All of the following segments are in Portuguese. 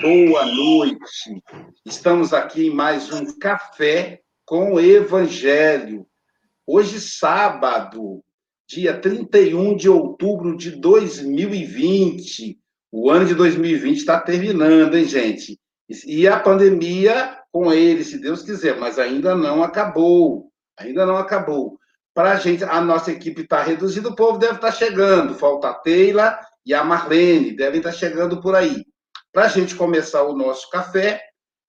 boa noite. Estamos aqui em mais um Café com o Evangelho. Hoje, sábado, dia 31 de outubro de 2020. O ano de 2020 está terminando, hein, gente? E a pandemia com ele, se Deus quiser, mas ainda não acabou. Ainda não acabou. Para a gente, a nossa equipe está reduzida, o povo deve estar tá chegando. Falta a Teila e a Marlene, devem estar chegando por aí. Para a gente começar o nosso café,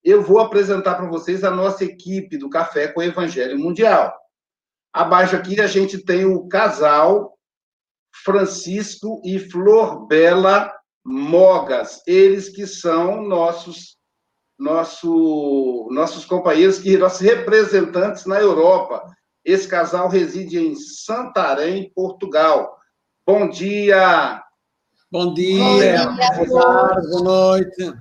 eu vou apresentar para vocês a nossa equipe do Café com o Evangelho Mundial. Abaixo aqui a gente tem o casal Francisco e Flor Bela Mogas, eles que são nossos nosso, nossos companheiros, que nossos representantes na Europa. Esse casal reside em Santarém, Portugal. Bom dia! Bom dia, boa tarde, boa noite.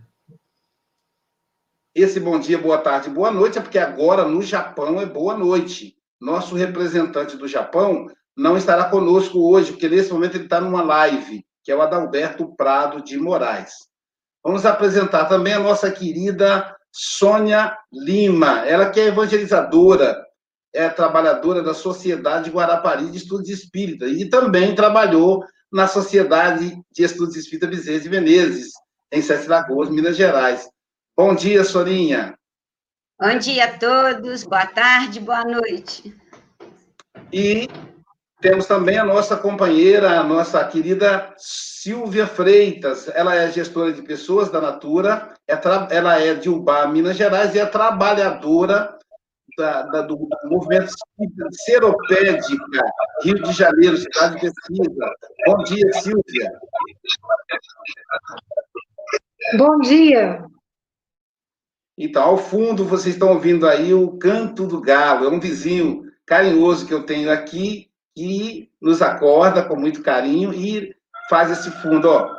Esse bom dia, boa tarde, boa noite é porque agora no Japão é boa noite. Nosso representante do Japão não estará conosco hoje, porque nesse momento ele está numa live, que é o Adalberto Prado de Moraes. Vamos apresentar também a nossa querida Sônia Lima, ela que é evangelizadora, é trabalhadora da Sociedade Guarapari de Estudos Espíritas e também trabalhou na Sociedade de Estudos Espírita Bezerra de Menezes, em Sete Lagoas, Minas Gerais. Bom dia, Sorinha. Bom dia a todos, boa tarde, boa noite. E temos também a nossa companheira, a nossa querida Silvia Freitas. Ela é gestora de pessoas da Natura, é ela é de Ubá, Minas Gerais, e é trabalhadora da, da, do movimento Seropédica, Rio de Janeiro, cidade de pesquisa. Bom dia, Silvia. Bom dia. Então, ao fundo, vocês estão ouvindo aí o canto do galo. É um vizinho carinhoso que eu tenho aqui e nos acorda com muito carinho e faz esse fundo, ó.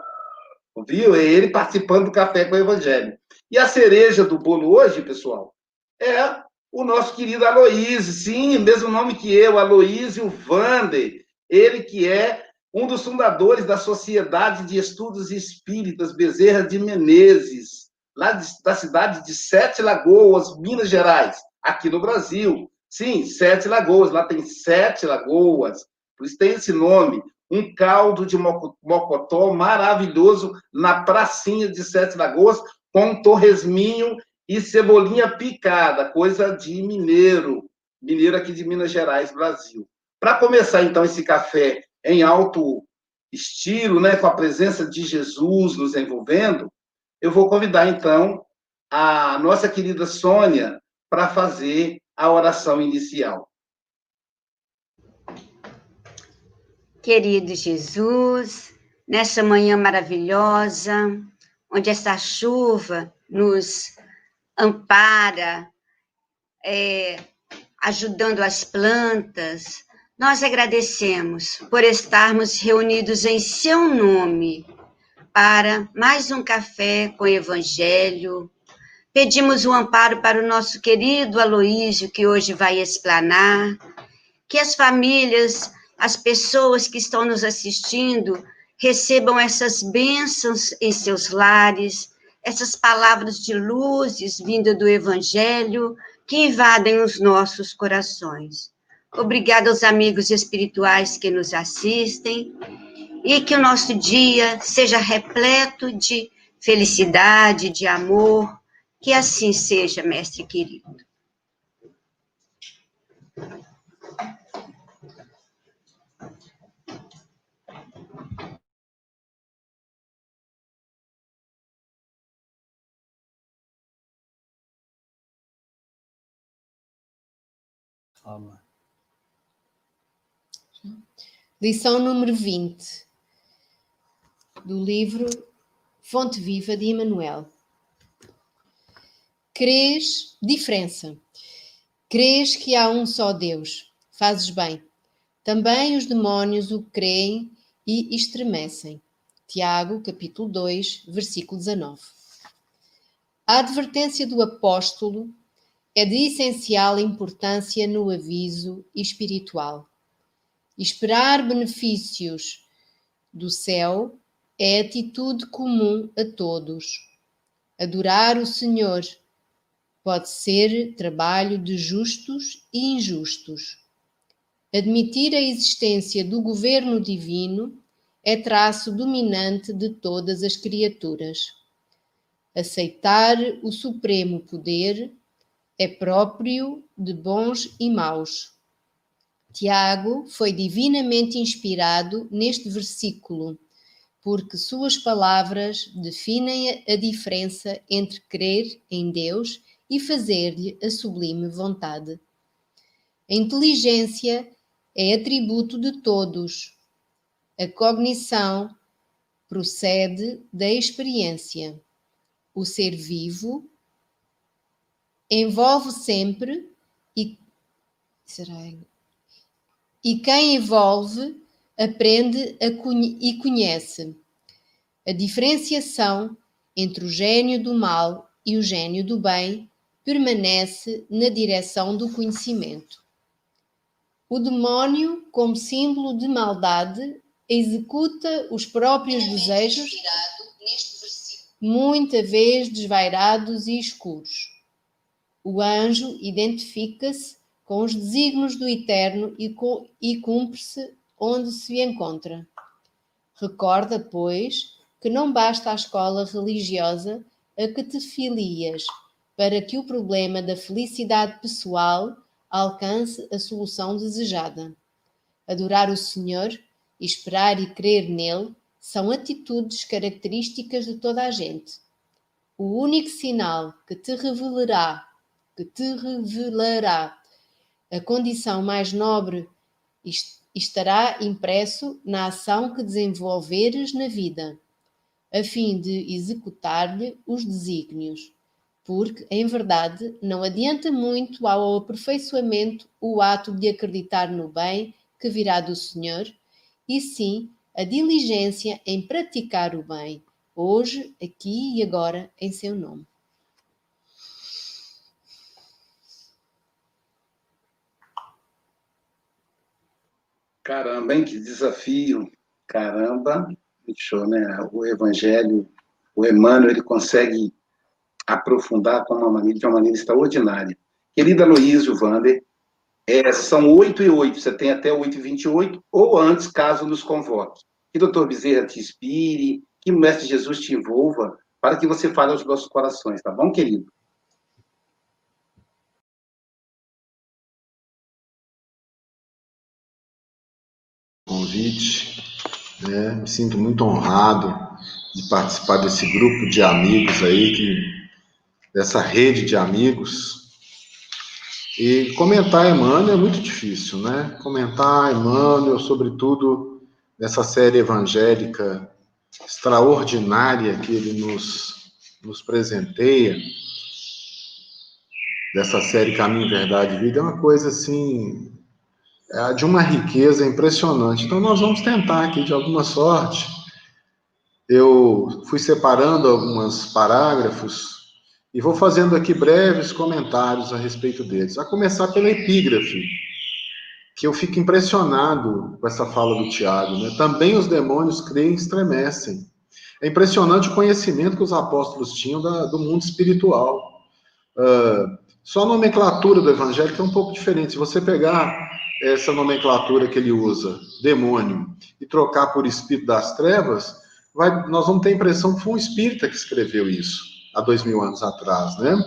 Viu? É ele participando do Café com o Evangelho. E a cereja do bolo hoje, pessoal, é o nosso querido Aloísio, sim, mesmo nome que eu, Aloísio Vander, ele que é um dos fundadores da Sociedade de Estudos Espíritas Bezerra de Menezes, lá de, da cidade de Sete Lagoas, Minas Gerais, aqui no Brasil. Sim, Sete Lagoas, lá tem Sete Lagoas, por isso tem esse nome. Um caldo de mocotó maravilhoso na pracinha de Sete Lagoas, com um torresminho e cebolinha picada, coisa de mineiro, mineiro aqui de Minas Gerais, Brasil. Para começar, então, esse café em alto estilo, né, com a presença de Jesus nos envolvendo, eu vou convidar, então, a nossa querida Sônia para fazer a oração inicial. Querido Jesus, nessa manhã maravilhosa, onde essa chuva nos ampara, é, ajudando as plantas. Nós agradecemos por estarmos reunidos em seu nome para mais um café com Evangelho. Pedimos o um amparo para o nosso querido Aloísio, que hoje vai explanar, que as famílias, as pessoas que estão nos assistindo, recebam essas bênçãos em seus lares, essas palavras de luzes vindas do Evangelho que invadem os nossos corações. Obrigada aos amigos espirituais que nos assistem e que o nosso dia seja repleto de felicidade, de amor. Que assim seja, mestre querido. Calma. Lição número 20 do livro Fonte Viva de Emmanuel. crês, diferença. Crês que há um só Deus. Fazes bem. Também os demónios o creem e estremecem. Tiago, capítulo 2, versículo 19. A advertência do apóstolo é de essencial importância no aviso espiritual. Esperar benefícios do céu é atitude comum a todos. Adorar o Senhor pode ser trabalho de justos e injustos. Admitir a existência do governo divino é traço dominante de todas as criaturas. Aceitar o supremo poder é próprio de bons e maus. Tiago foi divinamente inspirado neste versículo, porque suas palavras definem a diferença entre crer em Deus e fazer-lhe a sublime vontade. A inteligência é atributo de todos. A cognição procede da experiência. O ser vivo envolve sempre e e quem envolve aprende conhe e conhece. A diferenciação entre o gênio do mal e o gênio do bem permanece na direção do conhecimento. O demónio, como símbolo de maldade, executa os próprios desejos, muita vez desvairados e escuros. O anjo identifica-se com os desígnios do Eterno e, e cumpre-se onde se encontra. Recorda, pois, que não basta a escola religiosa a que te filias para que o problema da felicidade pessoal alcance a solução desejada. Adorar o Senhor, esperar e crer nele são atitudes características de toda a gente. O único sinal que te revelará, que te revelará a condição mais nobre estará impresso na ação que desenvolveres na vida, a fim de executar-lhe os desígnios porque, em verdade, não adianta muito ao aperfeiçoamento o ato de acreditar no bem que virá do Senhor, e sim a diligência em praticar o bem, hoje, aqui e agora, em seu nome. Caramba, hein? Que desafio! Caramba! Show, né? O Evangelho, o Emmanuel, ele consegue aprofundar com uma maneira, de uma maneira extraordinária. Querida Luísio Vander, é, são 8 e 8, você tem até 8 e 28, ou antes, caso nos convoque. Que doutor Bezerra te inspire, que o Mestre Jesus te envolva, para que você fale aos nossos corações, tá bom, querido? Convite, né? me sinto muito honrado de participar desse grupo de amigos aí que dessa rede de amigos. E comentar Emmanuel é muito difícil, né? Comentar Emmanuel, sobretudo nessa série evangélica extraordinária que ele nos, nos presenteia, dessa série Caminho, Verdade e Vida, é uma coisa assim, é de uma riqueza impressionante. Então, nós vamos tentar aqui, de alguma sorte. Eu fui separando alguns parágrafos e vou fazendo aqui breves comentários a respeito deles. A começar pela epígrafe, que eu fico impressionado com essa fala do Tiago. Né? Também os demônios creem e estremecem. É impressionante o conhecimento que os apóstolos tinham da, do mundo espiritual. Uh, só a nomenclatura do evangelho é um pouco diferente. Se você pegar essa nomenclatura que ele usa, demônio, e trocar por espírito das trevas, vai, nós vamos ter a impressão que foi um espírita que escreveu isso há dois mil anos atrás, né?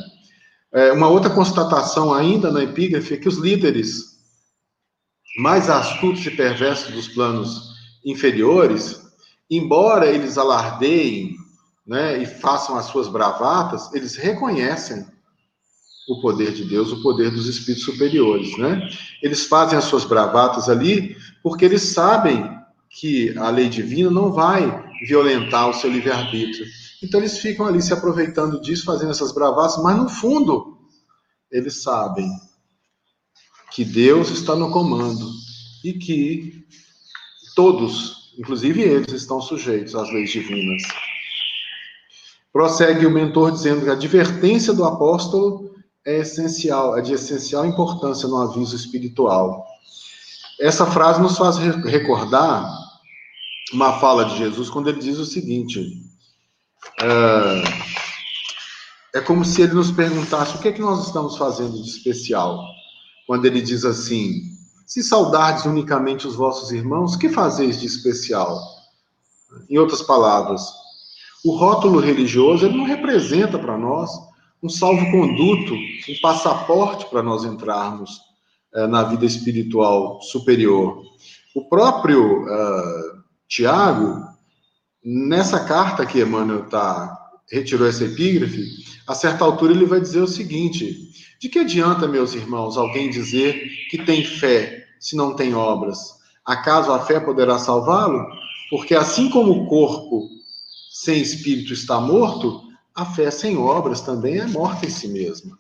É, uma outra constatação ainda na epígrafe é que os líderes mais astutos e perversos dos planos inferiores, embora eles alardeiem né, e façam as suas bravatas, eles reconhecem o poder de Deus, o poder dos espíritos superiores, né? Eles fazem as suas bravatas ali porque eles sabem que a lei divina não vai violentar o seu livre-arbítrio Então eles ficam ali se aproveitando disso, fazendo essas bravatas, mas no fundo eles sabem que Deus está no comando e que todos, inclusive eles, estão sujeitos às leis divinas. Prossegue o mentor dizendo que a advertência do apóstolo é essencial, é de essencial importância no aviso espiritual. Essa frase nos faz recordar uma fala de Jesus quando ele diz o seguinte: é, é como se ele nos perguntasse o que é que nós estamos fazendo de especial. Quando ele diz assim: Se saudardes unicamente os vossos irmãos, que fazeis de especial? Em outras palavras, o rótulo religioso ele não representa para nós um salvo-conduto, um passaporte para nós entrarmos é, na vida espiritual superior. O próprio uh, Tiago, nessa carta que Emmanuel tá, retirou essa epígrafe, a certa altura ele vai dizer o seguinte: de que adianta, meus irmãos, alguém dizer que tem fé se não tem obras? Acaso a fé poderá salvá-lo? Porque assim como o corpo sem espírito está morto, a fé sem obras também é morta em si mesma.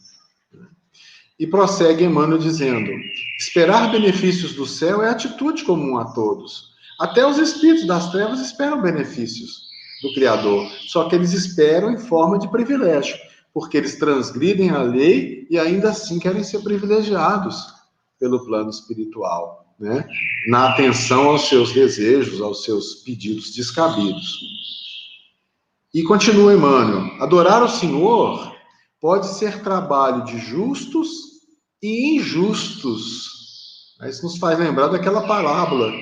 E prossegue Emmanuel dizendo: esperar benefícios do céu é atitude comum a todos. Até os espíritos das trevas esperam benefícios do Criador, só que eles esperam em forma de privilégio, porque eles transgridem a lei e ainda assim querem ser privilegiados pelo plano espiritual, né? na atenção aos seus desejos, aos seus pedidos descabidos. E continua Emmanuel: adorar o Senhor pode ser trabalho de justos e injustos. Isso nos faz lembrar daquela parábola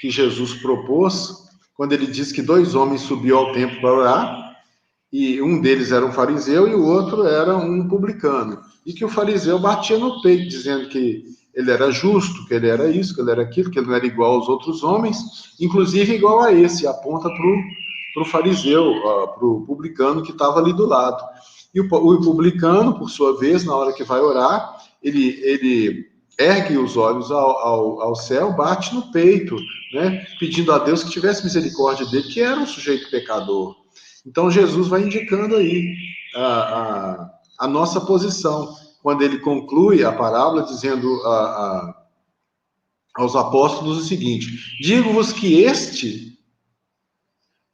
que Jesus propôs, quando ele diz que dois homens subiam ao templo para orar, e um deles era um fariseu e o outro era um publicano. E que o fariseu batia no peito, dizendo que ele era justo, que ele era isso, que ele era aquilo, que ele não era igual aos outros homens, inclusive igual a esse, aponta para o para o fariseu, para o publicano que estava ali do lado. E o, o, publicano, por sua vez, na hora que vai orar, ele, ele ergue os olhos ao, ao, ao, céu, bate no peito, né, pedindo a Deus que tivesse misericórdia dele, que era um sujeito pecador. Então Jesus vai indicando aí a, a, a nossa posição, quando ele conclui a parábola dizendo a, a, aos apóstolos o seguinte: Digo-vos que este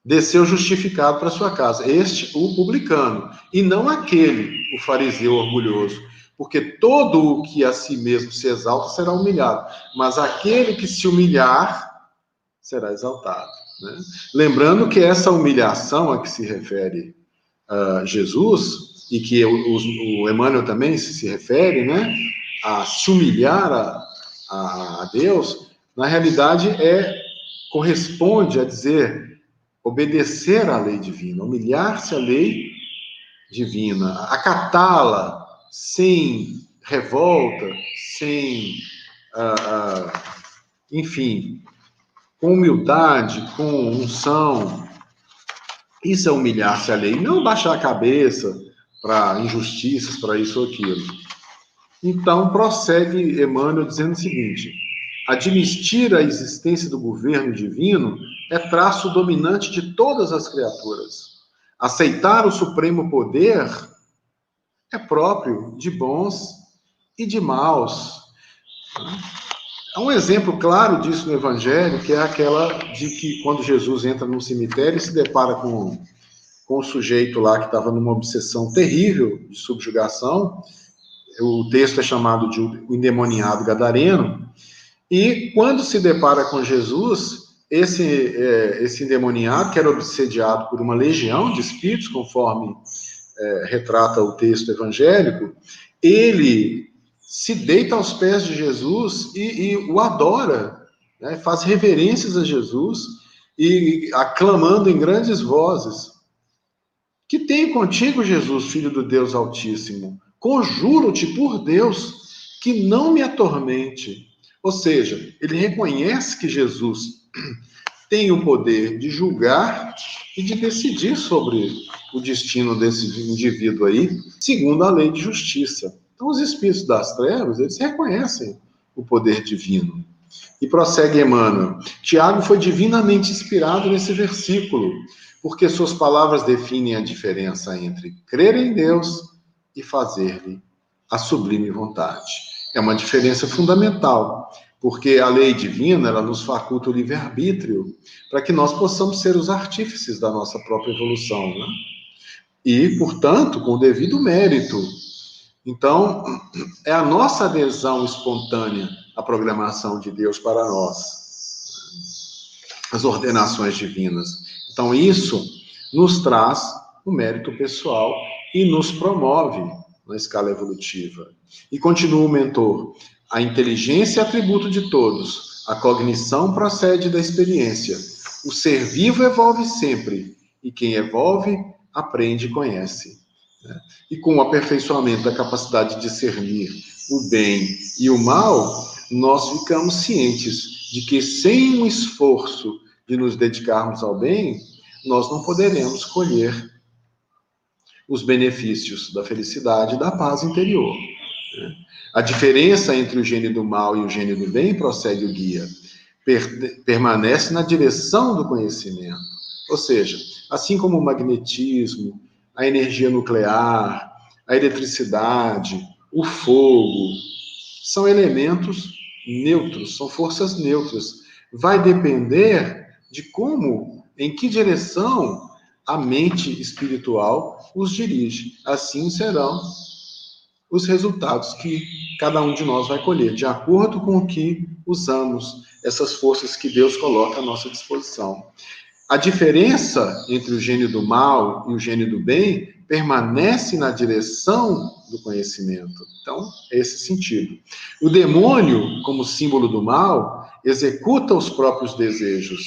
desceu justificado para sua casa. Este, o publicano, e não aquele, o fariseu orgulhoso. Porque todo o que a si mesmo se exalta será humilhado, mas aquele que se humilhar será exaltado. Né? Lembrando que essa humilhação a que se refere uh, Jesus, e que o, o, Emmanuel também se, se refere, né, a se humilhar a, a, a Deus, na realidade é corresponde a dizer obedecer à lei divina, humilhar-se à lei divina, acatá-la sem revolta, sem, uh, uh, enfim, com humildade, com unção. Isso é humilhar-se à lei, não baixar a cabeça para injustiças, para isso ou aquilo. Então, prossegue Emmanuel dizendo o seguinte: admitir a existência do governo divino é traço dominante de todas as criaturas. Aceitar o supremo poder é próprio de bons e de maus. Há um exemplo claro disso no Evangelho, que é aquela de que quando Jesus entra num cemitério e se depara com, com o sujeito lá que estava numa obsessão terrível de subjugação, o texto é chamado de o endemoniado gadareno, e quando se depara com Jesus, esse, é, esse endemoniado, que era obsediado por uma legião de espíritos, conforme é, retrata o texto evangélico, ele se deita aos pés de Jesus e, e o adora, né, faz reverências a Jesus e aclamando em grandes vozes. Que tenho contigo, Jesus, filho do Deus Altíssimo. Conjuro-te por Deus que não me atormente. Ou seja, ele reconhece que Jesus tem o poder de julgar e de decidir sobre o destino desse indivíduo aí, segundo a lei de justiça. Então, os espíritos das trevas, eles reconhecem o poder divino. E prossegue Emmanuel. Tiago foi divinamente inspirado nesse versículo, porque suas palavras definem a diferença entre crer em Deus e fazer-lhe a sublime vontade. É uma diferença fundamental, porque a lei divina, ela nos faculta o livre-arbítrio para que nós possamos ser os artífices da nossa própria evolução, né? E, portanto, com o devido mérito. Então, é a nossa adesão espontânea à programação de Deus para nós, as ordenações divinas. Então, isso nos traz o mérito pessoal e nos promove na escala evolutiva. E continua o mentor: a inteligência é atributo de todos, a cognição procede da experiência. O ser vivo evolve sempre, e quem evolve, aprende e conhece. Né? E com o aperfeiçoamento da capacidade de discernir o bem e o mal, nós ficamos cientes de que sem um esforço de nos dedicarmos ao bem, nós não poderemos colher os benefícios da felicidade e da paz interior. A diferença entre o gênio do mal e o gênio do bem, prossegue o guia, per permanece na direção do conhecimento. Ou seja, assim como o magnetismo, a energia nuclear, a eletricidade, o fogo, são elementos neutros, são forças neutras. Vai depender de como, em que direção a mente espiritual os dirige. Assim serão os resultados que cada um de nós vai colher, de acordo com o que usamos essas forças que Deus coloca à nossa disposição. A diferença entre o gênio do mal e o gênio do bem permanece na direção do conhecimento. Então, é esse sentido. O demônio, como símbolo do mal, executa os próprios desejos,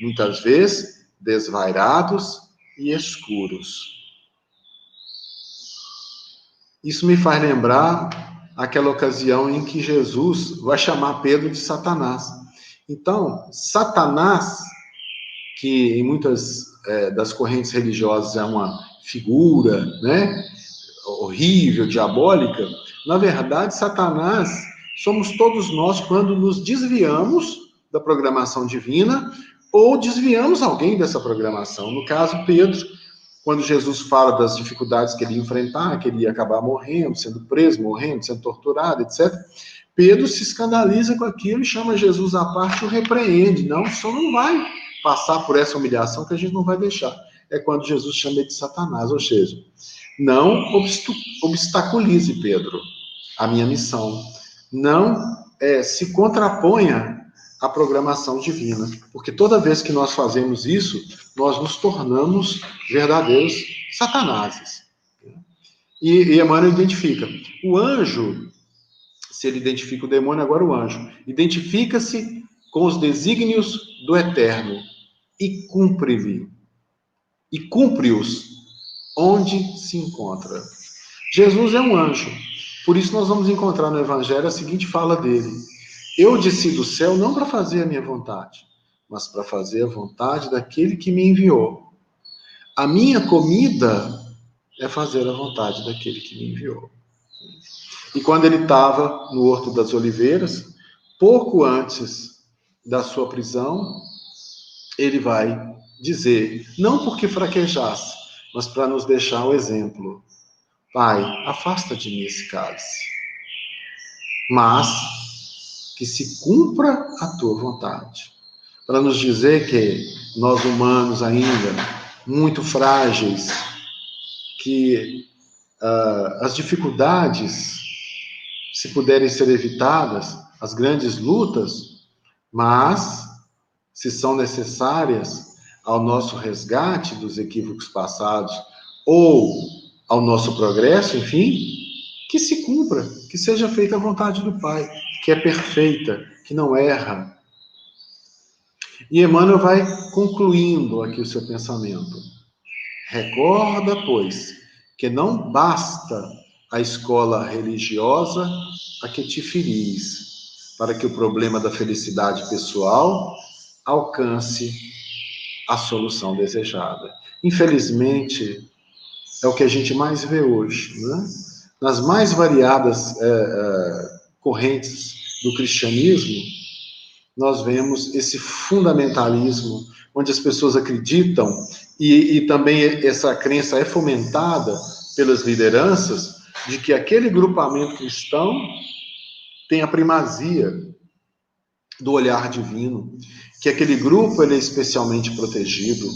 muitas vezes desvairados e escuros. Isso me faz lembrar aquela ocasião em que Jesus vai chamar Pedro de Satanás. Então, Satanás, que em muitas é, das correntes religiosas é uma figura, né, horrível, diabólica, na verdade, Satanás somos todos nós quando nos desviamos da programação divina ou desviamos alguém dessa programação. No caso, Pedro, quando Jesus fala das dificuldades que ele ia enfrentar, que ele ia acabar morrendo, sendo preso, morrendo, sendo torturado, etc. Pedro se escandaliza com aquilo e chama Jesus à parte e o repreende. Não, só não vai passar por essa humilhação que a gente não vai deixar. É quando Jesus chama ele de Satanás, ou seja, não obstaculize, Pedro, a minha missão. Não é, se contraponha a programação divina. Porque toda vez que nós fazemos isso, nós nos tornamos verdadeiros satanases. E, e Emmanuel identifica. O anjo, se ele identifica o demônio, agora o anjo, identifica-se com os desígnios do eterno e cumpre-lhe. E cumpre-os onde se encontra. Jesus é um anjo. Por isso nós vamos encontrar no Evangelho a seguinte fala dele. Eu desci do céu não para fazer a minha vontade, mas para fazer a vontade daquele que me enviou. A minha comida é fazer a vontade daquele que me enviou. E quando ele estava no Horto das Oliveiras, pouco antes da sua prisão, ele vai dizer, não porque fraquejasse, mas para nos deixar o exemplo. Pai, afasta de mim esse cálice. Mas que se cumpra a tua vontade. Para nos dizer que nós humanos ainda, muito frágeis, que uh, as dificuldades, se puderem ser evitadas, as grandes lutas, mas, se são necessárias ao nosso resgate dos equívocos passados, ou ao nosso progresso, enfim, que se cumpra, que seja feita a vontade do Pai que é perfeita, que não erra. E Emmanuel vai concluindo aqui o seu pensamento. Recorda, pois, que não basta a escola religiosa a que te feris, para que o problema da felicidade pessoal alcance a solução desejada. Infelizmente, é o que a gente mais vê hoje, né? nas mais variadas é, é, correntes do cristianismo, nós vemos esse fundamentalismo, onde as pessoas acreditam, e, e também essa crença é fomentada pelas lideranças, de que aquele grupamento cristão tem a primazia do olhar divino, que aquele grupo ele é especialmente protegido,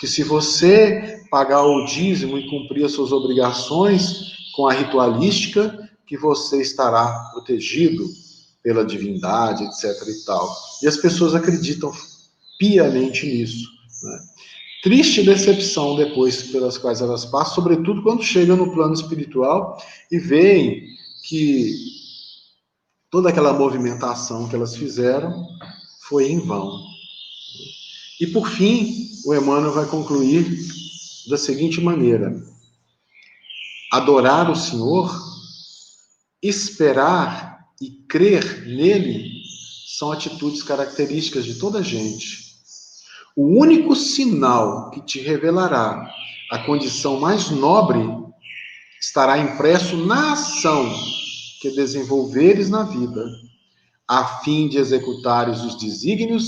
que se você pagar o dízimo e cumprir as suas obrigações com a ritualística, que você estará protegido pela divindade, etc. e tal. E as pessoas acreditam piamente nisso. Né? Triste decepção depois pelas quais elas passam, sobretudo quando chegam no plano espiritual e veem que toda aquela movimentação que elas fizeram foi em vão. E por fim, o Emmanuel vai concluir da seguinte maneira: adorar o Senhor, esperar e crer nele são atitudes características de toda gente. O único sinal que te revelará a condição mais nobre estará impresso na ação que desenvolveres na vida, a fim de executares os desígnios,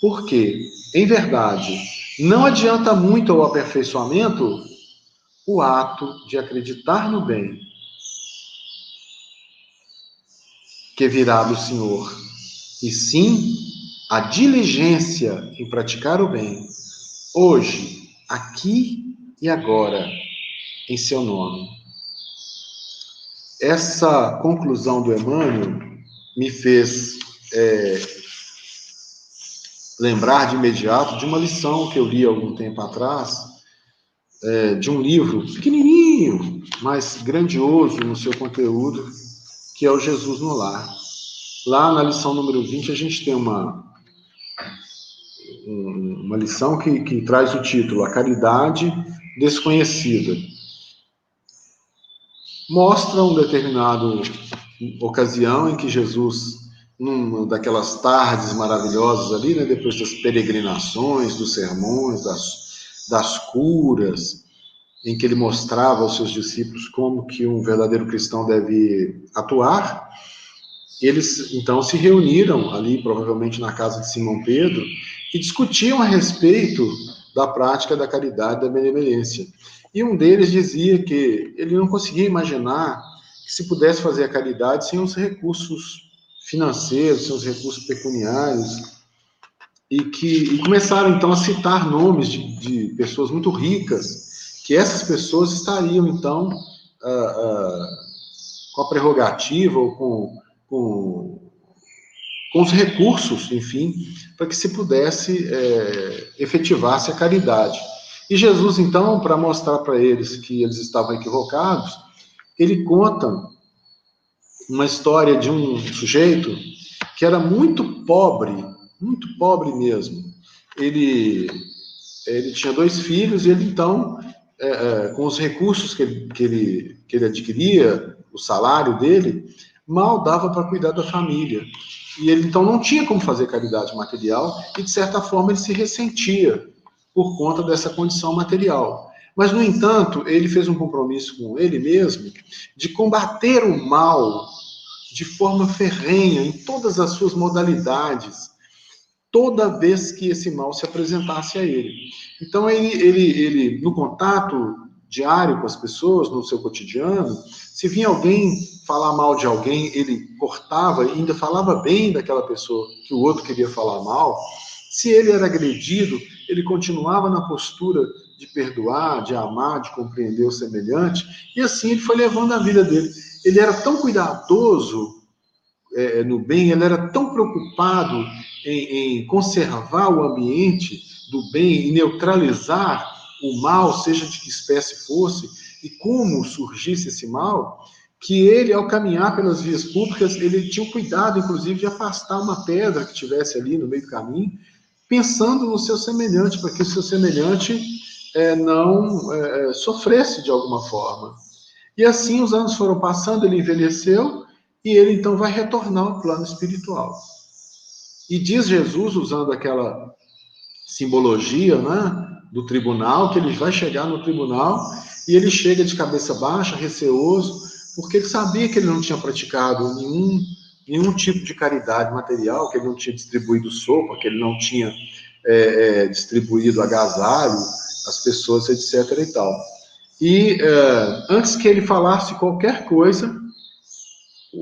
porque, em verdade, não adianta muito ao aperfeiçoamento o ato de acreditar no bem que virá do Senhor, e sim a diligência em praticar o bem, hoje, aqui e agora, em seu nome. Essa conclusão do Emmanuel me fez é, lembrar de imediato de uma lição que eu li algum tempo atrás, é, de um livro pequenininho, mas grandioso no seu conteúdo, que é o Jesus no Lar. Lá na lição número 20, a gente tem uma, uma lição que, que traz o título A Caridade Desconhecida. Mostra um determinado ocasião em que Jesus, numa daquelas tardes maravilhosas ali, né, depois das peregrinações, dos sermões, das, das curas, em que ele mostrava aos seus discípulos como que um verdadeiro cristão deve atuar, eles então se reuniram ali, provavelmente na casa de Simão Pedro, e discutiam a respeito da prática da caridade da benevolência. E um deles dizia que ele não conseguia imaginar que se pudesse fazer a caridade sem os recursos financeiros, sem os recursos pecuniários, e que e começaram então a citar nomes de, de pessoas muito ricas, que essas pessoas estariam então ah, ah, com a prerrogativa ou com, com, com os recursos, enfim, para que se pudesse é, efetivar-se a caridade. E Jesus, então, para mostrar para eles que eles estavam equivocados, ele conta uma história de um sujeito que era muito pobre, muito pobre mesmo. Ele, ele tinha dois filhos e ele, então, é, é, com os recursos que ele, que, ele, que ele adquiria, o salário dele, mal dava para cuidar da família. E ele então não tinha como fazer caridade material e de certa forma ele se ressentia por conta dessa condição material. Mas no entanto, ele fez um compromisso com ele mesmo de combater o mal de forma ferrenha em todas as suas modalidades, toda vez que esse mal se apresentasse a ele. Então ele ele ele no contato diário com as pessoas, no seu cotidiano, se vinha alguém falar mal de alguém, ele cortava e ainda falava bem daquela pessoa que o outro queria falar mal. Se ele era agredido, ele continuava na postura de perdoar, de amar, de compreender o semelhante, e assim ele foi levando a vida dele. Ele era tão cuidadoso é, no bem, ele era tão preocupado em, em conservar o ambiente do bem e neutralizar o mal, seja de que espécie fosse, e como surgisse esse mal, que ele, ao caminhar pelas vias públicas, ele tinha o cuidado, inclusive, de afastar uma pedra que tivesse ali no meio do caminho, pensando no seu semelhante, para que o seu semelhante é, não é, é, sofresse de alguma forma. E assim os anos foram passando, ele envelheceu, e ele então vai retornar ao plano espiritual. E diz Jesus, usando aquela simbologia né, do tribunal, que ele vai chegar no tribunal e ele chega de cabeça baixa, receoso, porque ele sabia que ele não tinha praticado nenhum nenhum tipo de caridade material, que ele não tinha distribuído sopa, que ele não tinha é, é, distribuído agasalho às pessoas, etc. e tal. E é, antes que ele falasse qualquer coisa,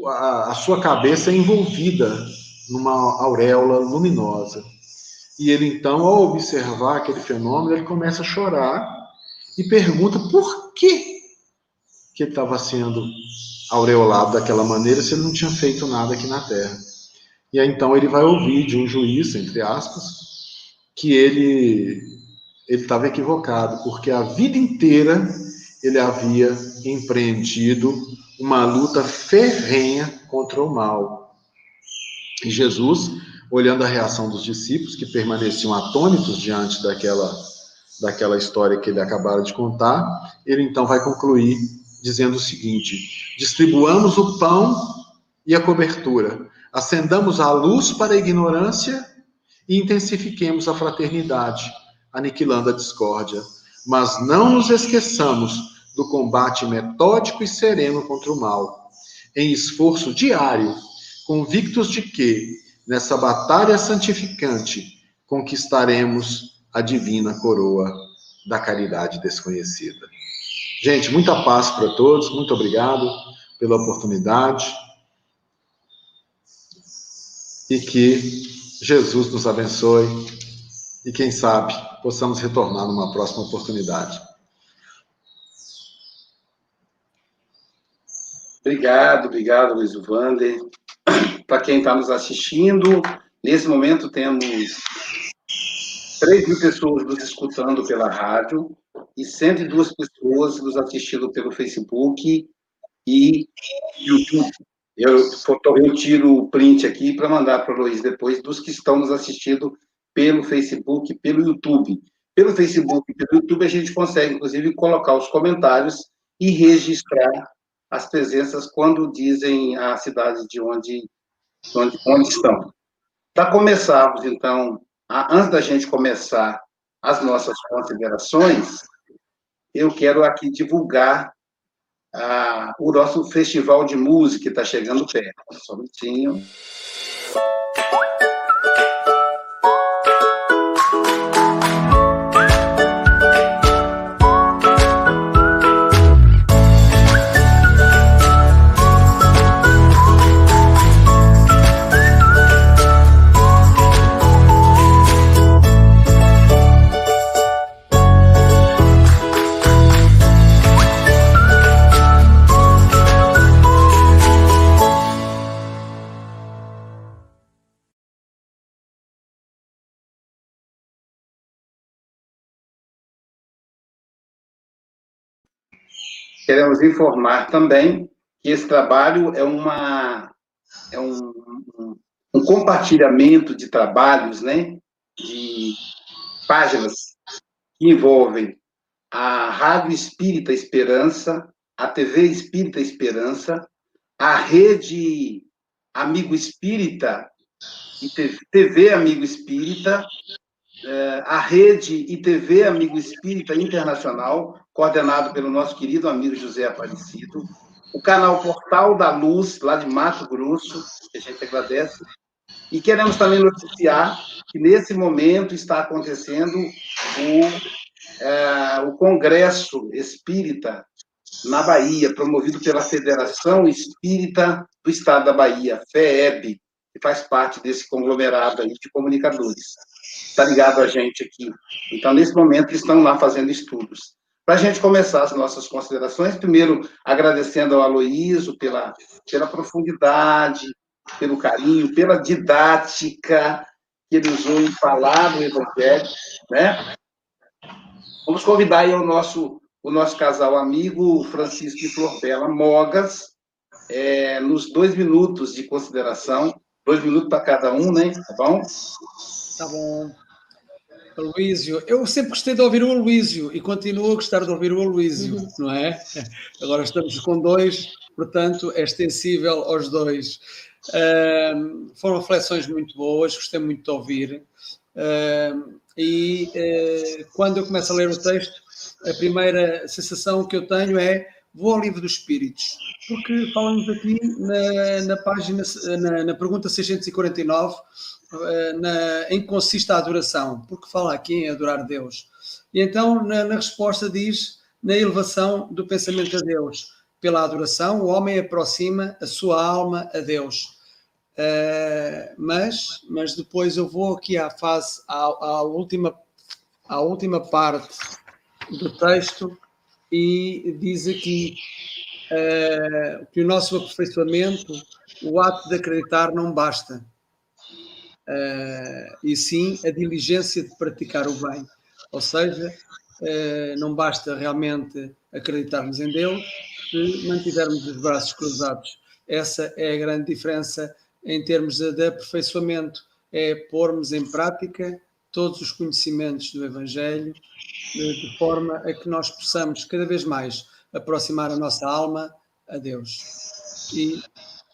a, a sua cabeça é envolvida numa auréola luminosa. E ele então, ao observar aquele fenômeno, ele começa a chorar e pergunta por que que ele estava sendo aureolado daquela maneira se ele não tinha feito nada aqui na Terra. E aí então ele vai ouvir de um juiz, entre aspas, que ele ele estava equivocado, porque a vida inteira ele havia empreendido uma luta ferrenha contra o mal. E Jesus, olhando a reação dos discípulos que permaneciam atônitos diante daquela daquela história que ele acabara de contar, ele então vai concluir dizendo o seguinte: distribuamos o pão e a cobertura, acendamos a luz para a ignorância e intensifiquemos a fraternidade, aniquilando a discórdia. Mas não nos esqueçamos do combate metódico e sereno contra o mal, em esforço diário, convictos de que, nessa batalha santificante, conquistaremos a divina coroa da caridade desconhecida. Gente, muita paz para todos, muito obrigado pela oportunidade. E que Jesus nos abençoe e quem sabe possamos retornar numa próxima oportunidade. Obrigado, obrigado, Luiz Vander. Para quem está nos assistindo, nesse momento temos 3 mil pessoas nos escutando pela rádio e 102 pessoas nos assistindo pelo Facebook e YouTube. Eu, eu tiro o print aqui para mandar para o Luiz depois dos que estão nos assistindo pelo Facebook pelo YouTube. Pelo Facebook e pelo YouTube a gente consegue, inclusive, colocar os comentários e registrar as presenças quando dizem a cidade de onde, onde, onde estão. Para começarmos, então, a, antes da gente começar as nossas considerações, eu quero aqui divulgar o nosso festival de música que está chegando perto. Só um minutinho. Queremos informar também que esse trabalho é, uma, é um, um, compartilhamento de trabalhos, né, de páginas que envolvem a Rádio Espírita Esperança, a TV Espírita Esperança, a Rede Amigo Espírita e TV Amigo Espírita, eh, a Rede e TV Amigo Espírita Internacional, coordenado pelo nosso querido amigo José Aparecido, o canal Portal da Luz, lá de Mato Grosso, que a gente agradece, e queremos também noticiar que nesse momento está acontecendo o, é, o Congresso Espírita na Bahia, promovido pela Federação Espírita do Estado da Bahia, FEEB, que faz parte desse conglomerado de comunicadores. Está ligado a gente aqui. Então, nesse momento, estão lá fazendo estudos. Para a gente começar as nossas considerações, primeiro agradecendo ao Aloísio pela, pela profundidade, pelo carinho, pela didática que ele usou em falar do Evangelho, né? Vamos convidar aí o nosso, o nosso casal amigo Francisco e Flor Bela Mogas, é, nos dois minutos de consideração, dois minutos para cada um, né? Tá bom? Tá bom. Aloísio, eu sempre gostei de ouvir o Aloísio e continuo a gostar de ouvir o Aloísio, uhum. não é? Agora estamos com dois, portanto é extensível aos dois. Uh, foram reflexões muito boas, gostei muito de ouvir. Uh, e uh, quando eu começo a ler o texto, a primeira sensação que eu tenho é vou ao livro dos Espíritos, porque falamos aqui na, na página, na, na, pergunta 649, eh, na, em que consiste a adoração, porque fala aqui em adorar Deus. E então, na, na resposta, diz na elevação do pensamento a Deus. Pela adoração, o homem aproxima a sua alma a Deus. Uh, mas, mas depois eu vou aqui à fase, à, à, última, à última parte do texto e diz aqui uh, que o nosso aperfeiçoamento, o ato de acreditar não basta, uh, e sim a diligência de praticar o bem. Ou seja, não basta realmente acreditarmos em Deus se mantivermos os braços cruzados. Essa é a grande diferença em termos de aperfeiçoamento, é pormos em prática todos os conhecimentos do Evangelho, de forma a que nós possamos cada vez mais aproximar a nossa alma a Deus. E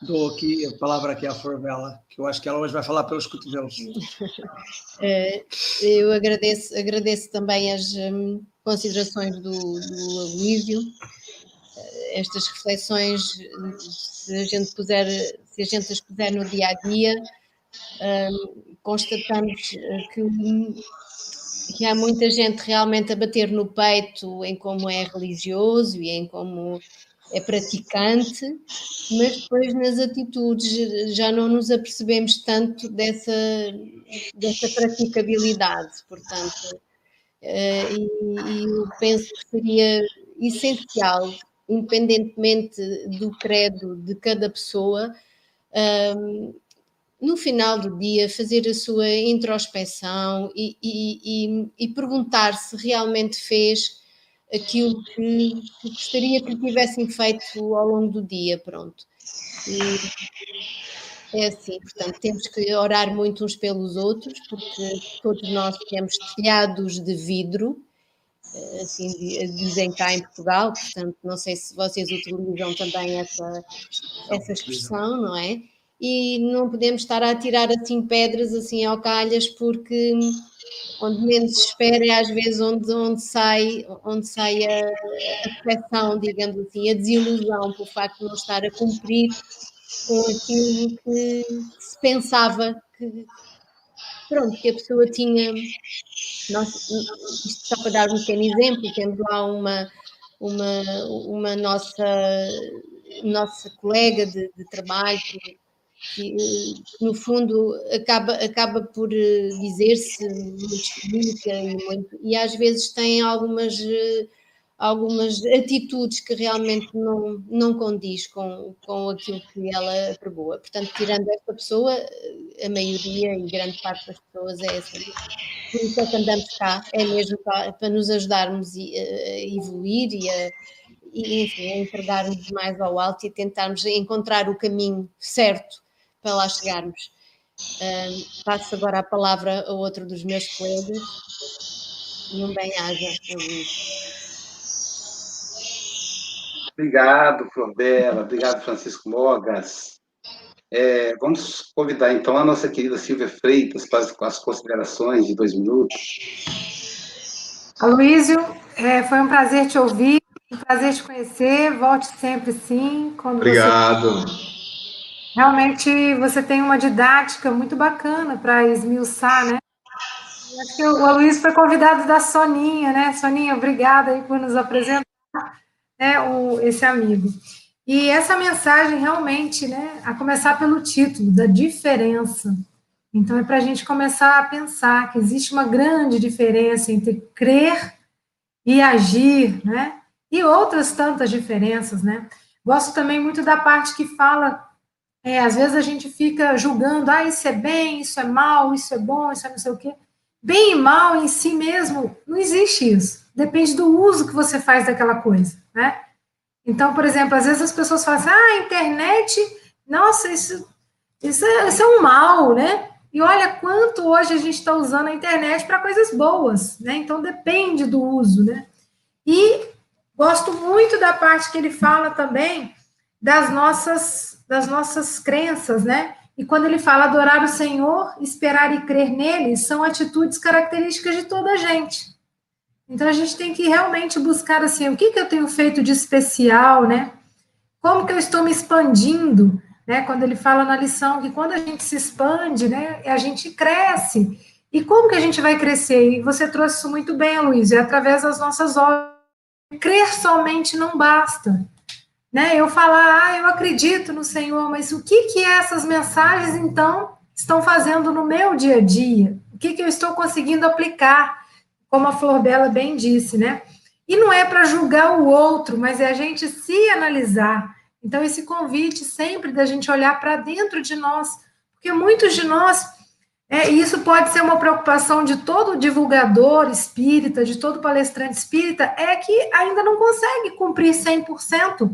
dou aqui a palavra aqui à Florabella, que eu acho que ela hoje vai falar pelos cotovelos. Eh, eu agradeço, agradeço também as hum, considerações do, do estas reflexões, se a gente puser, se a gente as puser no dia a dia, um, constatamos eh, que, que há muita gente realmente a bater no peito em como é religioso e em como é praticante, mas depois nas atitudes já não nos apercebemos tanto dessa, dessa praticabilidade, portanto, uh, e, e eu penso que seria essencial, independentemente do credo de cada pessoa, no final do dia, fazer a sua introspeção e, e, e, e perguntar se realmente fez aquilo que, que, gostaria que tivessem feito ao longo do dia, pronto. E é assim, portanto, temos que orar muito uns pelos outros, porque todos nós temos telhados de vidro, assim dizem cá em Portugal, portanto, não sei se vocês utilizam também essa, essa expressão, não é? E não podemos estar a tirar assim pedras assim ao calhas porque onde menos se espera é às vezes onde, onde sai, onde sai a, a depressão, digamos assim, a desilusão por facto de não estar a cumprir com aquilo que se pensava que pronto, que a pessoa tinha. Nós, isto só para dar um pequeno exemplo, temos lá uma, uma, uma nossa, nossa colega de, de trabalho no fundo acaba, acaba por eh, dizer-se e, muito, e às vezes tem algumas, eh, algumas atitudes que realmente não, não condiz com, com aquilo que ela apregoa. Portanto, tirando esta pessoa, a maioria e grande parte das pessoas é essa. Por isso é que andamos cá, é mesmo para, para nos ajudarmos a, evoluir e a, e, enfim, entregarmos mais ao alto e tentarmos encontrar o caminho certo para lá chegarmos. Uh, passo agora a palavra a outro dos meus colegas. Não bem-haja, Obrigado, Flor Bela. Obrigado, Francisco Mogas. É, vamos convidar, então, a nossa querida Silvia Freitas para as, as considerações de dois minutos. Aloísio, é, foi um prazer te ouvir, um prazer te conhecer. Volte sempre, sim. Obrigado. Você Realmente você tem uma didática muito bacana para esmiuçar, né? Acho que o Luiz foi convidado da Soninha, né? Soninha, obrigada aí por nos apresentar né, o, esse amigo. E essa mensagem realmente, né, a começar pelo título, da diferença. Então, é para a gente começar a pensar que existe uma grande diferença entre crer e agir, né? E outras tantas diferenças, né? Gosto também muito da parte que fala é, às vezes a gente fica julgando, ah, isso é bem, isso é mal, isso é bom, isso é não sei o quê. Bem e mal em si mesmo, não existe isso. Depende do uso que você faz daquela coisa, né? Então, por exemplo, às vezes as pessoas falam assim, ah, a internet, nossa, isso, isso, é, isso é um mal, né? E olha quanto hoje a gente está usando a internet para coisas boas, né? Então depende do uso, né? E gosto muito da parte que ele fala também das nossas das nossas crenças, né? E quando ele fala adorar o Senhor, esperar e crer nele, são atitudes características de toda a gente. Então a gente tem que realmente buscar assim, o que, que eu tenho feito de especial, né? Como que eu estou me expandindo, né? Quando ele fala na lição que quando a gente se expande, né, a gente cresce. E como que a gente vai crescer? E você trouxe isso muito bem, Luiz, é através das nossas obras. Crer somente não basta. Né? Eu falar, ah, eu acredito no Senhor, mas o que que essas mensagens, então, estão fazendo no meu dia a dia? O que que eu estou conseguindo aplicar? Como a Flor Bela bem disse, né? E não é para julgar o outro, mas é a gente se analisar. Então, esse convite sempre da gente olhar para dentro de nós, porque muitos de nós, é, isso pode ser uma preocupação de todo divulgador espírita, de todo palestrante espírita, é que ainda não consegue cumprir 100%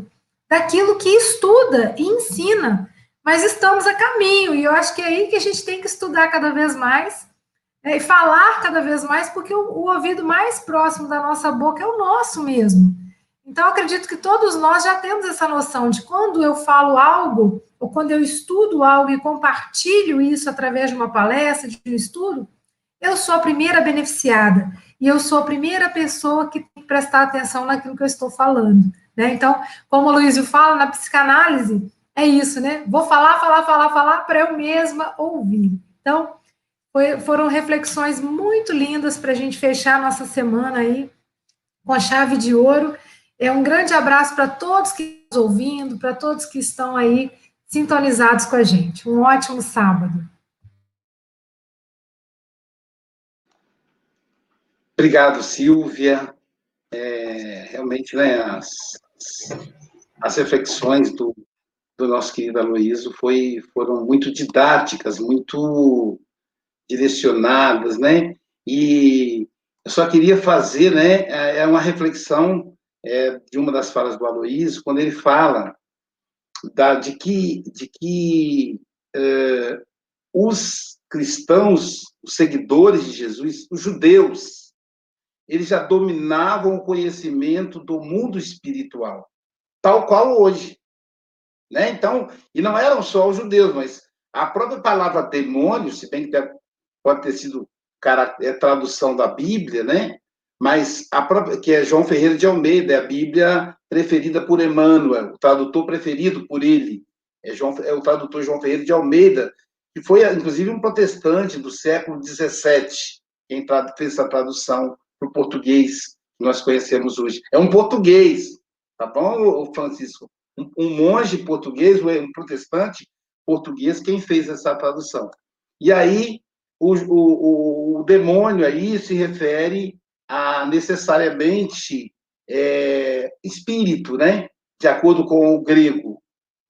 daquilo que estuda e ensina. Mas estamos a caminho, e eu acho que é aí que a gente tem que estudar cada vez mais é, e falar cada vez mais, porque o, o ouvido mais próximo da nossa boca é o nosso mesmo. Então, acredito que todos nós já temos essa noção de quando eu falo algo, ou quando eu estudo algo e compartilho isso através de uma palestra, de um estudo, eu sou a primeira beneficiada. E eu sou a primeira pessoa que tem que prestar atenção naquilo que eu estou falando. Né? Então, como o Luísio fala, na psicanálise, é isso, né? Vou falar, falar, falar, falar para eu mesma ouvir. Então, foi, foram reflexões muito lindas para a gente fechar a nossa semana aí com a chave de ouro. É um grande abraço para todos que estão ouvindo, para todos que estão aí sintonizados com a gente. Um ótimo sábado. Obrigado, Silvia. É, realmente, né, as, as reflexões do, do nosso querido Aloysio foi, foram muito didáticas, muito direcionadas, né? E eu só queria fazer, né, é, é uma reflexão é, de uma das falas do Aloysio, quando ele fala da, de que, de que é, os cristãos, os seguidores de Jesus, os judeus, eles já dominavam o conhecimento do mundo espiritual, tal qual hoje. Né? Então, e não eram só os judeus, mas a própria palavra demônio, se bem que pode ter sido cara, é tradução da Bíblia, né? Mas a própria, que é João Ferreira de Almeida, é a Bíblia preferida por Emmanuel, o tradutor preferido por ele, é, João, é o tradutor João Ferreira de Almeida, que foi, inclusive, um protestante do século XVII, quem fez essa tradução para o português que nós conhecemos hoje. É um português, tá bom, Francisco? Um, um monge português, um protestante português, quem fez essa tradução. E aí, o, o, o demônio aí se refere a necessariamente é, espírito, né? De acordo com o grego,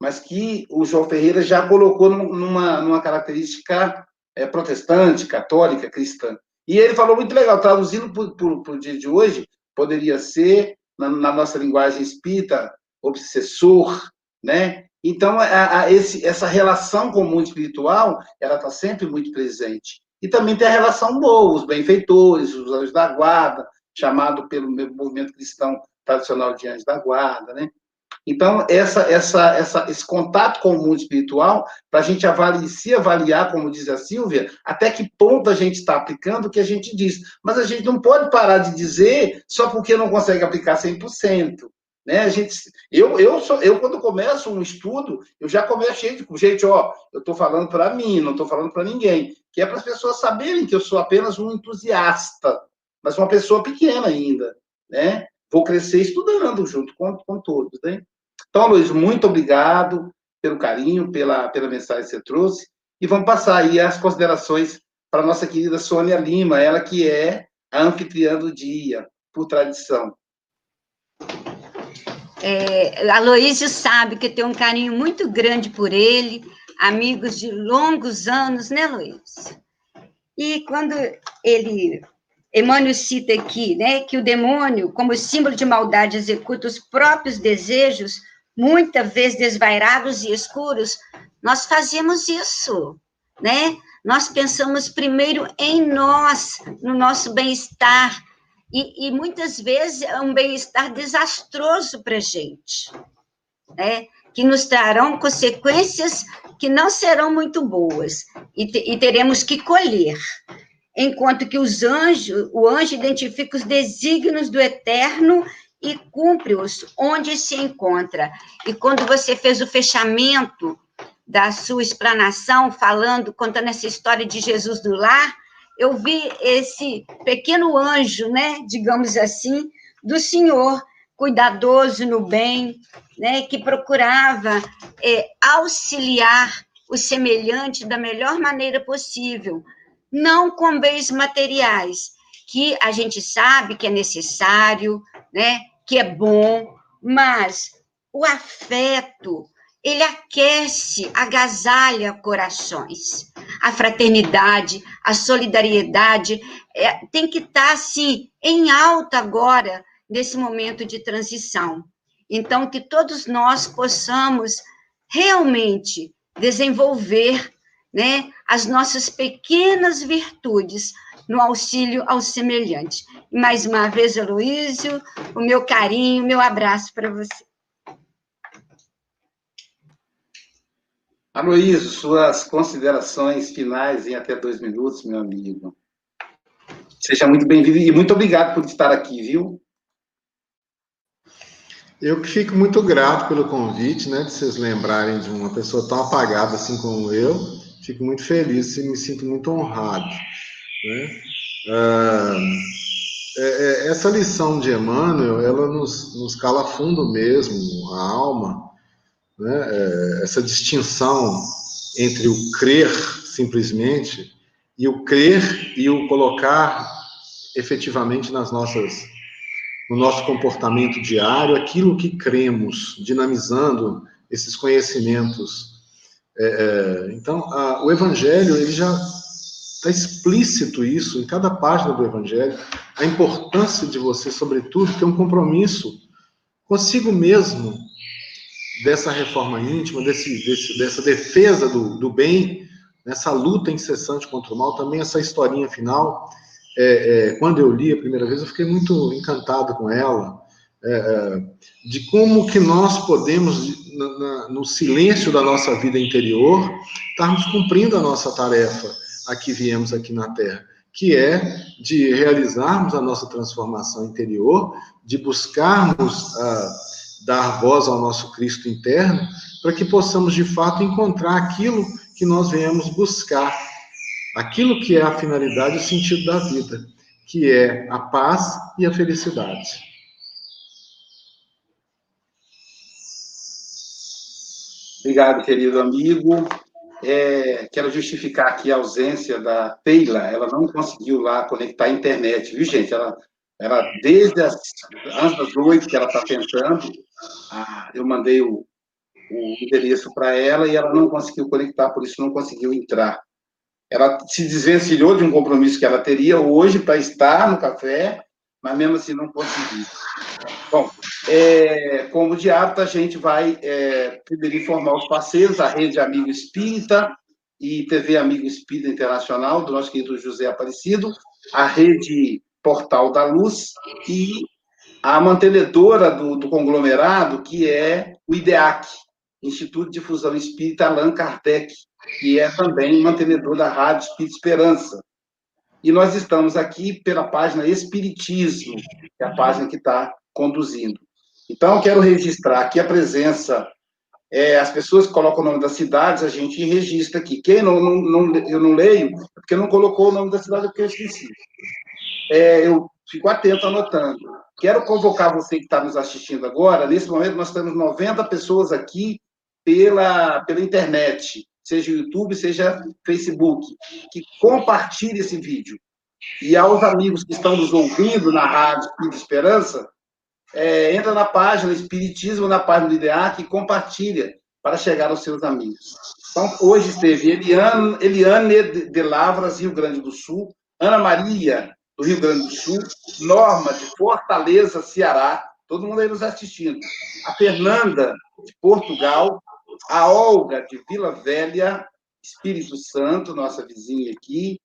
mas que o João Ferreira já colocou numa, numa característica é, protestante, católica, cristã. E ele falou muito legal, traduzindo para o dia de hoje, poderia ser, na, na, nossa linguagem espírita, obsessor, né? Então, a, a esse, essa relação com o mundo espiritual, ela está sempre muito presente. E também tem a relação boa, os benfeitores, os anjos da guarda, chamado pelo movimento cristão tradicional de anjos da guarda, né? Então, essa, essa, essa, esse contato com o mundo espiritual, para a gente avaliar, se avaliar, como diz a Silvia, até que ponto a gente está aplicando o que a gente diz. Mas a gente não pode parar de dizer só porque não consegue aplicar 100%. Né? A gente, eu, eu, sou, eu, quando começo um estudo, eu já começo de. Gente, ó, eu estou falando para mim, não estou falando para ninguém. Que é para as pessoas saberem que eu sou apenas um entusiasta, mas uma pessoa pequena ainda. Né? Vou crescer estudando junto com, com todos. Né? Então, Luiz, muito obrigado pelo carinho, pela, pela mensagem que você trouxe. E vamos passar aí as considerações para a nossa querida Sônia Lima, ela que é a anfitriã do dia, por tradição. É, Aloísio sabe que tenho um carinho muito grande por ele, amigos de longos anos, né, Luiz? E quando ele, Emmanuel cita aqui, né, que o demônio, como símbolo de maldade, executa os próprios desejos, muitas vezes desvairados e escuros, nós fazemos isso, né? Nós pensamos primeiro em nós, no nosso bem-estar, e, e muitas vezes é um bem-estar desastroso para a gente, né? que nos trarão consequências que não serão muito boas e, te, e teremos que colher. Enquanto que os anjos, o anjo identifica os desígnios do eterno e cumpre-os onde se encontra. E quando você fez o fechamento da sua explanação, falando, contando essa história de Jesus do lar, eu vi esse pequeno anjo, né, digamos assim, do Senhor, cuidadoso no bem, né, que procurava é, auxiliar o semelhante da melhor maneira possível, não com bens materiais, que a gente sabe que é necessário, né, que é bom, mas o afeto, ele aquece, agasalha corações. A fraternidade, a solidariedade é, tem que estar tá, assim em alta agora nesse momento de transição. Então que todos nós possamos realmente desenvolver, né, as nossas pequenas virtudes no auxílio ao semelhante. E mais uma vez, Aloísio, o meu carinho, o meu abraço para você. Aloysio, suas considerações finais em até dois minutos, meu amigo. Seja muito bem-vindo e muito obrigado por estar aqui, viu? Eu que fico muito grato pelo convite, né, de vocês lembrarem de uma pessoa tão apagada assim como eu. Fico muito feliz e me sinto muito honrado. Né? Ah, é, é, essa lição de Emmanuel, ela nos, nos cala fundo mesmo, a alma, né, é, essa distinção entre o crer simplesmente e o crer e o colocar efetivamente nas nossas no nosso comportamento diário aquilo que cremos, dinamizando esses conhecimentos. É, é, então, a, o Evangelho ele já está explícito isso em cada página do Evangelho a importância de você, sobretudo, ter um compromisso consigo mesmo dessa reforma íntima, desse, desse, dessa defesa do, do bem, nessa luta incessante contra o mal, também essa historinha final, é, é, quando eu li a primeira vez, eu fiquei muito encantado com ela, é, é de como que nós podemos, no silêncio da nossa vida interior, estarmos cumprindo a nossa tarefa a que viemos aqui na Terra, que é de realizarmos a nossa transformação interior, de buscarmos... a dar voz ao nosso Cristo interno, para que possamos de fato encontrar aquilo que nós viemos buscar, aquilo que é a finalidade e o sentido da vida, que é a paz e a felicidade. Obrigado, querido amigo. É, quero justificar aqui a ausência da Teila, ela não conseguiu lá conectar a internet, viu, gente? Ela ela, desde as, antes das oito que ela está tentando, eu mandei o, o endereço para ela e ela não conseguiu conectar, por isso não conseguiu entrar. Ela se desvencilhou de um compromisso que ela teria hoje para estar no café, mas mesmo assim não conseguiu. Bom, é, como de hábito, a gente vai é, primeiro informar os parceiros, a Rede Amigo Espírita e TV Amigo Espírita Internacional, do nosso querido José Aparecido, a Rede Portal da Luz, e a mantenedora do, do conglomerado, que é o IDEAC, Instituto de Difusão Espírita Allan Kardec, que é também mantenedor da Rádio Espírito Esperança. E nós estamos aqui pela página Espiritismo, que é a página que está conduzindo. Então, quero registrar aqui a presença. É, as pessoas colocam o nome das cidades, a gente registra aqui. Quem não, não, não eu não leio, porque não colocou o nome da cidade, porque eu esqueci é, eu fico atento anotando. Quero convocar você que está nos assistindo agora. Nesse momento, nós temos 90 pessoas aqui pela, pela internet, seja YouTube, seja Facebook, que compartilhe esse vídeo. E aos amigos que estão nos ouvindo na Rádio Espírito Esperança, é, entra na página Espiritismo, na página do IDEAC e compartilha para chegar aos seus amigos. Então, hoje esteve Eliane, Eliane de Lavras, Rio Grande do Sul, Ana Maria do Rio Grande do Sul, Norma, de Fortaleza, Ceará, todo mundo aí nos assistindo. A Fernanda, de Portugal, a Olga, de Vila Velha, Espírito Santo, nossa vizinha aqui,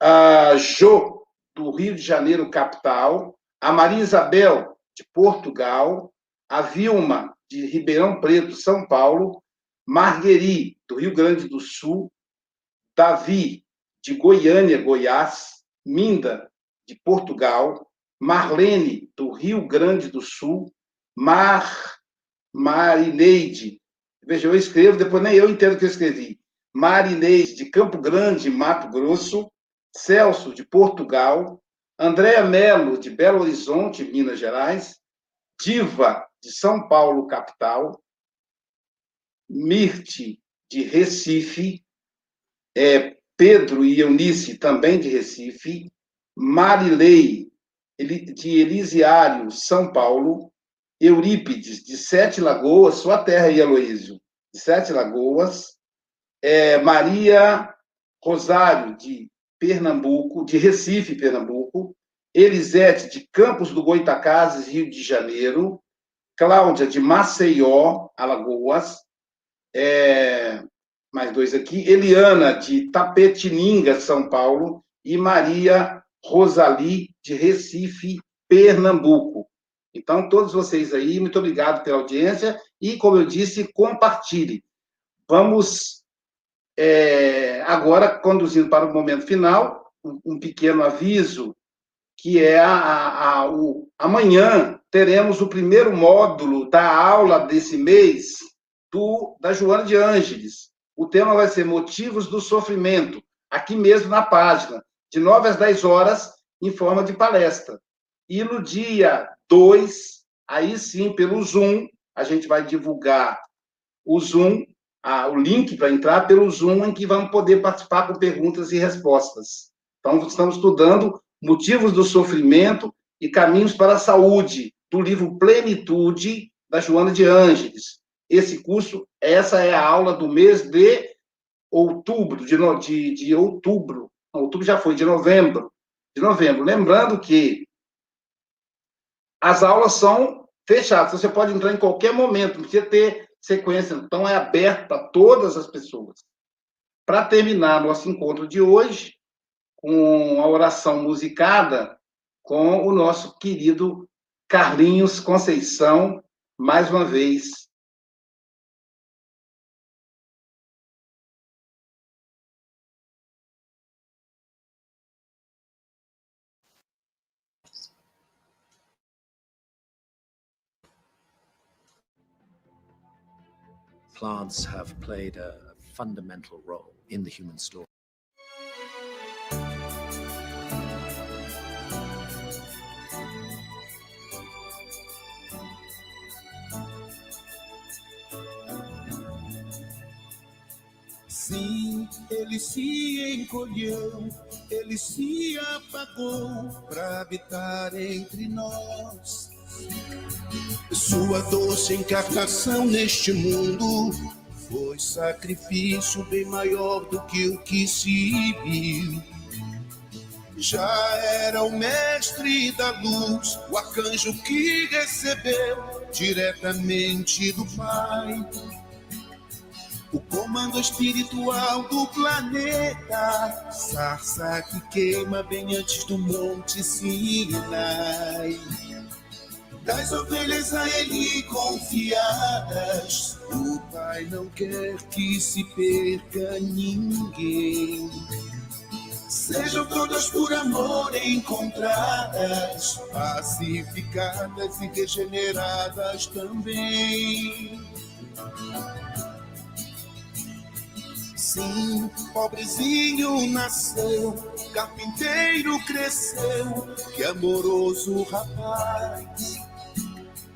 a Jo, do Rio de Janeiro, capital, a Maria Isabel, de Portugal, a Vilma, de Ribeirão Preto, São Paulo, Marguerite, do Rio Grande do Sul, Davi, de Goiânia, Goiás, Minda, de Portugal, Marlene, do Rio Grande do Sul, Mar, Marineide, veja, eu escrevo, depois nem eu entendo o que eu escrevi, Marineide, de Campo Grande, Mato Grosso, Celso, de Portugal, Andréa Melo, de Belo Horizonte, Minas Gerais, Diva, de São Paulo, capital, Mirte, de Recife, é, Pedro e Eunice, também de Recife, Marilei, de Elisiário, São Paulo, Eurípides, de Sete Lagoas, sua terra aí, Aloísio, de Sete Lagoas, é, Maria Rosário, de Pernambuco, de Recife, Pernambuco, Elisete, de Campos do Goitacazes, Rio de Janeiro, Cláudia, de Maceió, Alagoas, é, mais dois aqui, Eliana, de Tapetininga, São Paulo, e Maria Rosali, de Recife, Pernambuco. Então, todos vocês aí, muito obrigado pela audiência e, como eu disse, compartilhe. Vamos é, agora conduzindo para o momento final, um, pequeno aviso, que é a, a, a, o, amanhã teremos o primeiro módulo da aula desse mês do, da Joana de Ângeles. O tema vai ser Motivos do Sofrimento, aqui mesmo na página, de 9 às 10 horas, em forma de palestra. E no dia 2, aí sim, pelo Zoom, a gente vai divulgar o Zoom, a, o link para entrar pelo Zoom, em que vamos poder participar com perguntas e respostas. Então, estamos estudando motivos do sofrimento e caminhos para a saúde, do livro Plenitude, da Joana de Ângeles. Esse curso, essa é a aula do mês de outubro, de, de, de outubro, outubro já foi, de novembro, de novembro. Lembrando que as aulas são fechadas, você pode entrar em qualquer momento, não precisa ter sequência, então é aberto para todas as pessoas. Para terminar nosso encontro de hoje, com a oração musicada com o nosso querido Carlinhos Conceição, mais uma vez plants have played a fundamental role in the human story. Sim, ele se encolheu, ele se apagou para habitar entre nós. Sua doce encarnação neste mundo foi sacrifício bem maior do que o que se viu. Já era o mestre da luz, o arcanjo que recebeu diretamente do Pai o comando espiritual do planeta, sarça que queima bem antes do Monte Sinai das ovelhas a ele confiadas. O Pai não quer que se perca ninguém. Sejam todas por amor encontradas, pacificadas e regeneradas também. Sim, pobrezinho nasceu, carpinteiro cresceu, que amoroso rapaz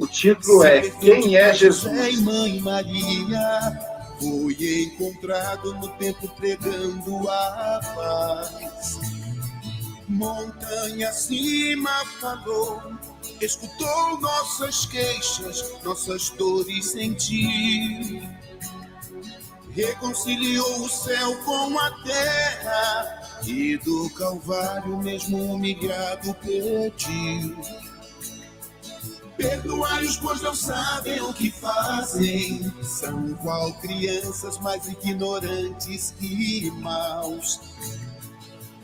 o título é Quem é Jesus? E Mãe Maria foi encontrado no templo pregando a paz. Montanha acima falou, escutou nossas queixas, nossas dores sentiu. Reconciliou o céu com a terra e do Calvário, mesmo humilhado, pediu Perdoai-os, pois não sabem o que fazem. São qual crianças mais ignorantes que maus.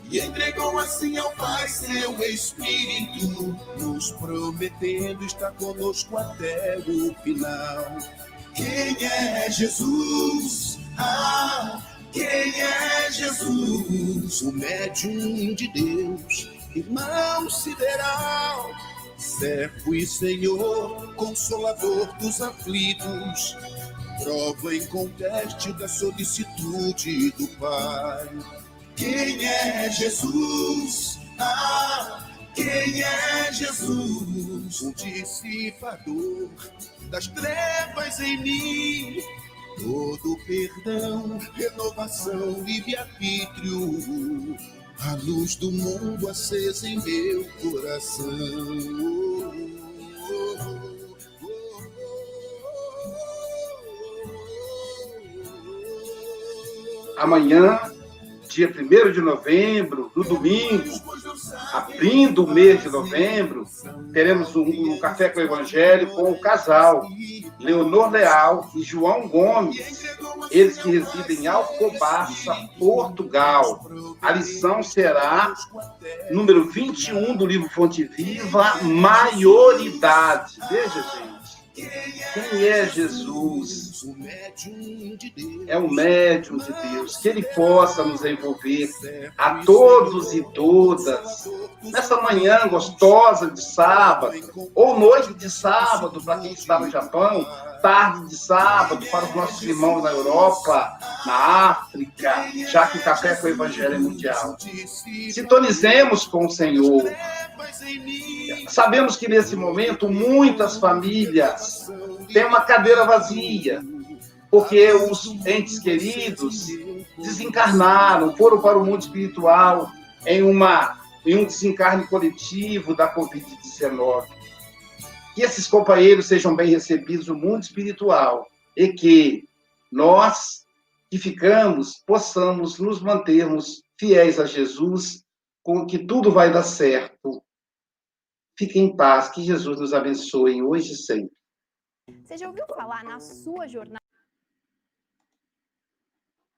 E entregou assim ao Pai seu Espírito, nos prometendo estar conosco até o final. Quem é Jesus? Ah, quem é? Jesus, o médium de Deus, irmão sideral, servo e Senhor, consolador dos aflitos, prova em conteste da solicitude do Pai. Quem é Jesus? Ah, quem é Jesus? O dissipador das trevas em mim. Todo perdão, renovação, livre-arbítrio. A luz do mundo acesa em meu coração. Amanhã, dia 1 de novembro, no domingo, abrindo o mês de novembro, teremos um, um café com o Evangelho com o casal Leonor Leal e João Gomes, eles que residem em Alcobaça, Portugal. A lição será número 21 do livro Fonte Viva, Maioridade. Veja, gente. Quem é Jesus? É o médium de Deus. Que ele possa nos envolver a todos e todas nessa manhã gostosa de sábado, ou noite de sábado para quem está no Japão, tarde de sábado para os nossos irmãos na Europa, na África, já que o café com o Evangelho é mundial. Sintonizemos com o Senhor. Sabemos que nesse momento muitas famílias têm uma cadeira vazia, porque os entes queridos desencarnaram, foram para o mundo espiritual em, uma, em um desencarne coletivo da Covid-19. Que esses companheiros sejam bem recebidos no mundo espiritual e que nós que ficamos possamos nos mantermos fiéis a Jesus, com que tudo vai dar certo Fique em paz, que Jesus nos abençoe hoje e sempre. Você já ouviu falar na sua jornada?